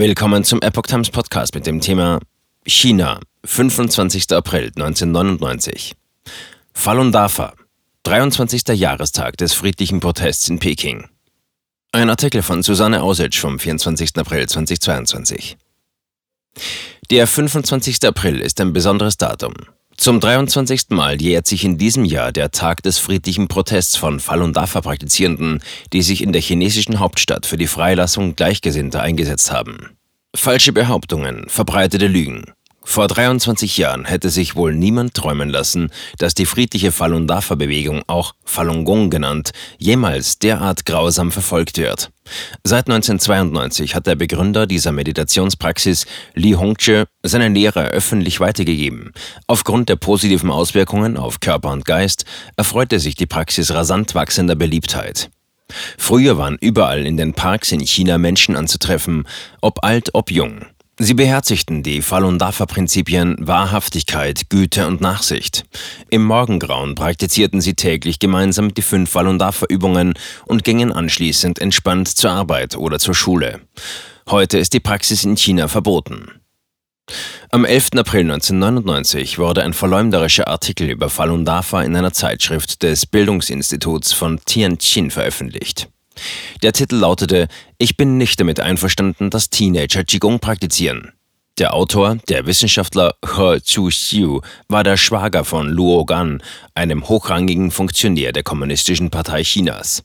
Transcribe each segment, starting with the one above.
Willkommen zum Epoch Times Podcast mit dem Thema China, 25. April 1999. Falun Dafa, 23. Jahrestag des friedlichen Protests in Peking. Ein Artikel von Susanne Ausitsch vom 24. April 2022. Der 25. April ist ein besonderes Datum. Zum 23. Mal jährt sich in diesem Jahr der Tag des friedlichen Protests von Falun Dafa-Praktizierenden, die sich in der chinesischen Hauptstadt für die Freilassung Gleichgesinnter eingesetzt haben. Falsche Behauptungen, verbreitete Lügen. Vor 23 Jahren hätte sich wohl niemand träumen lassen, dass die friedliche Falun Dafa-Bewegung, auch Falun Gong genannt, jemals derart grausam verfolgt wird. Seit 1992 hat der Begründer dieser Meditationspraxis, Li Hongzhi, seine Lehre öffentlich weitergegeben. Aufgrund der positiven Auswirkungen auf Körper und Geist erfreute sich die Praxis rasant wachsender Beliebtheit. Früher waren überall in den Parks in China Menschen anzutreffen, ob alt, ob jung. Sie beherzigten die Falun Dafa-Prinzipien Wahrhaftigkeit, Güte und Nachsicht. Im Morgengrauen praktizierten sie täglich gemeinsam die fünf Falun Dafa-Übungen und gingen anschließend entspannt zur Arbeit oder zur Schule. Heute ist die Praxis in China verboten. Am 11. April 1999 wurde ein verleumderischer Artikel über Falun Dafa in einer Zeitschrift des Bildungsinstituts von Tianjin veröffentlicht. Der Titel lautete Ich bin nicht damit einverstanden, dass Teenager Qigong praktizieren. Der Autor, der Wissenschaftler He Chu-xiu, war der Schwager von Luo Gan, einem hochrangigen Funktionär der Kommunistischen Partei Chinas.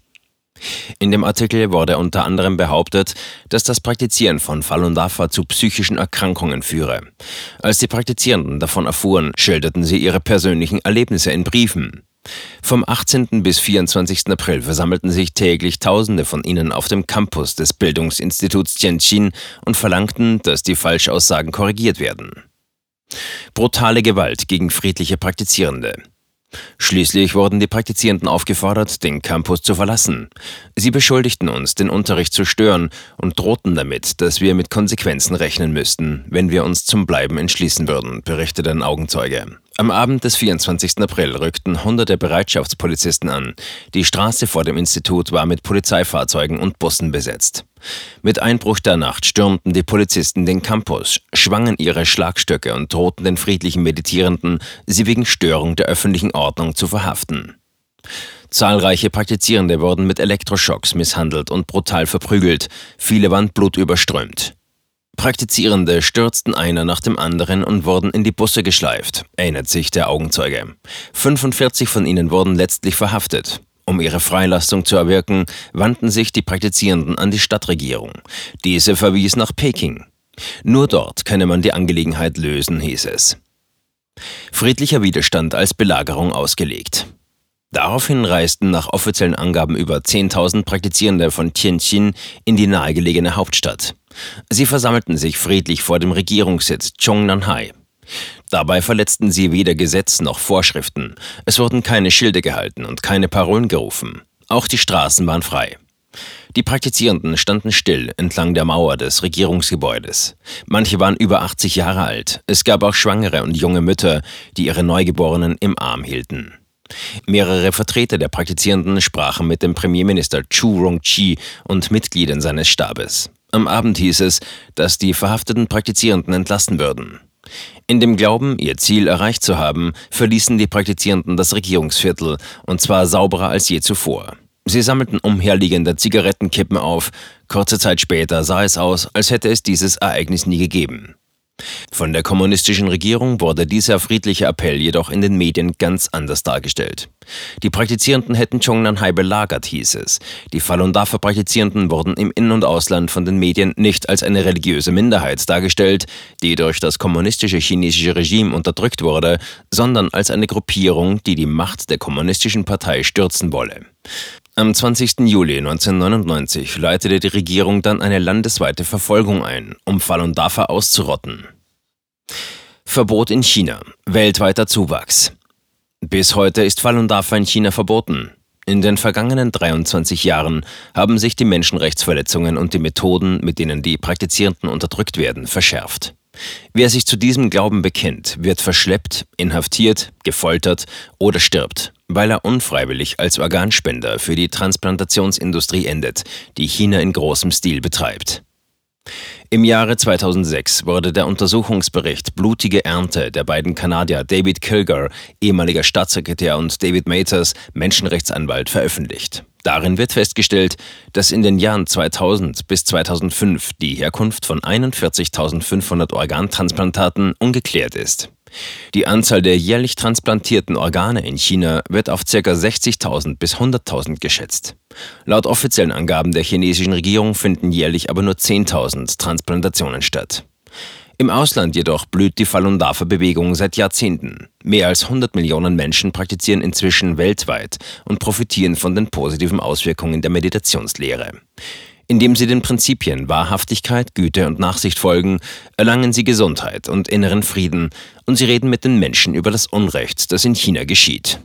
In dem Artikel wurde unter anderem behauptet, dass das Praktizieren von Falun Dafa zu psychischen Erkrankungen führe. Als die Praktizierenden davon erfuhren, schilderten sie ihre persönlichen Erlebnisse in Briefen. Vom 18. bis 24. April versammelten sich täglich Tausende von ihnen auf dem Campus des Bildungsinstituts Tianjin und verlangten, dass die Falschaussagen korrigiert werden. Brutale Gewalt gegen friedliche Praktizierende. Schließlich wurden die Praktizierenden aufgefordert, den Campus zu verlassen. Sie beschuldigten uns, den Unterricht zu stören und drohten damit, dass wir mit Konsequenzen rechnen müssten, wenn wir uns zum Bleiben entschließen würden, berichtete ein Augenzeuge. Am Abend des 24. April rückten hunderte Bereitschaftspolizisten an. Die Straße vor dem Institut war mit Polizeifahrzeugen und Bussen besetzt. Mit Einbruch der Nacht stürmten die Polizisten den Campus, schwangen ihre Schlagstöcke und drohten den friedlichen Meditierenden, sie wegen Störung der öffentlichen Ordnung zu verhaften. Zahlreiche Praktizierende wurden mit Elektroschocks misshandelt und brutal verprügelt, viele waren blutüberströmt. Praktizierende stürzten einer nach dem anderen und wurden in die Busse geschleift, erinnert sich der Augenzeuge. 45 von ihnen wurden letztlich verhaftet. Um ihre Freilassung zu erwirken, wandten sich die Praktizierenden an die Stadtregierung. Diese verwies nach Peking. Nur dort könne man die Angelegenheit lösen, hieß es. Friedlicher Widerstand als Belagerung ausgelegt. Daraufhin reisten nach offiziellen Angaben über 10.000 Praktizierende von Tianjin in die nahegelegene Hauptstadt. Sie versammelten sich friedlich vor dem Regierungssitz Chongnanhai. Dabei verletzten sie weder Gesetz noch Vorschriften. Es wurden keine Schilde gehalten und keine Parolen gerufen. Auch die Straßen waren frei. Die Praktizierenden standen still entlang der Mauer des Regierungsgebäudes. Manche waren über 80 Jahre alt. Es gab auch schwangere und junge Mütter, die ihre Neugeborenen im Arm hielten. Mehrere Vertreter der Praktizierenden sprachen mit dem Premierminister Chu Rongqi und Mitgliedern seines Stabes. Am Abend hieß es, dass die verhafteten Praktizierenden entlassen würden. In dem Glauben, ihr Ziel erreicht zu haben, verließen die Praktizierenden das Regierungsviertel, und zwar sauberer als je zuvor. Sie sammelten umherliegende Zigarettenkippen auf. Kurze Zeit später sah es aus, als hätte es dieses Ereignis nie gegeben. Von der kommunistischen Regierung wurde dieser friedliche Appell jedoch in den Medien ganz anders dargestellt. Die Praktizierenden hätten Zhongnanhai belagert, hieß es. Die Falun Dafa-Praktizierenden wurden im In- und Ausland von den Medien nicht als eine religiöse Minderheit dargestellt, die durch das kommunistische chinesische Regime unterdrückt wurde, sondern als eine Gruppierung, die die Macht der kommunistischen Partei stürzen wolle. Am 20. Juli 1999 leitete die Regierung dann eine landesweite Verfolgung ein, um Falun Dafa auszurotten. Verbot in China. Weltweiter Zuwachs. Bis heute ist Falun Dafa in China verboten. In den vergangenen 23 Jahren haben sich die Menschenrechtsverletzungen und die Methoden, mit denen die Praktizierenden unterdrückt werden, verschärft. Wer sich zu diesem Glauben bekennt, wird verschleppt, inhaftiert, gefoltert oder stirbt, weil er unfreiwillig als Organspender für die Transplantationsindustrie endet, die China in großem Stil betreibt. Im Jahre 2006 wurde der Untersuchungsbericht Blutige Ernte der beiden Kanadier David Kilger, ehemaliger Staatssekretär, und David Maters, Menschenrechtsanwalt, veröffentlicht. Darin wird festgestellt, dass in den Jahren 2000 bis 2005 die Herkunft von 41.500 Organtransplantaten ungeklärt ist. Die Anzahl der jährlich transplantierten Organe in China wird auf ca. 60.000 bis 100.000 geschätzt. Laut offiziellen Angaben der chinesischen Regierung finden jährlich aber nur 10.000 Transplantationen statt. Im Ausland jedoch blüht die Falun Dafa-Bewegung seit Jahrzehnten. Mehr als 100 Millionen Menschen praktizieren inzwischen weltweit und profitieren von den positiven Auswirkungen der Meditationslehre. Indem sie den Prinzipien Wahrhaftigkeit, Güte und Nachsicht folgen, erlangen sie Gesundheit und inneren Frieden und sie reden mit den Menschen über das Unrecht, das in China geschieht.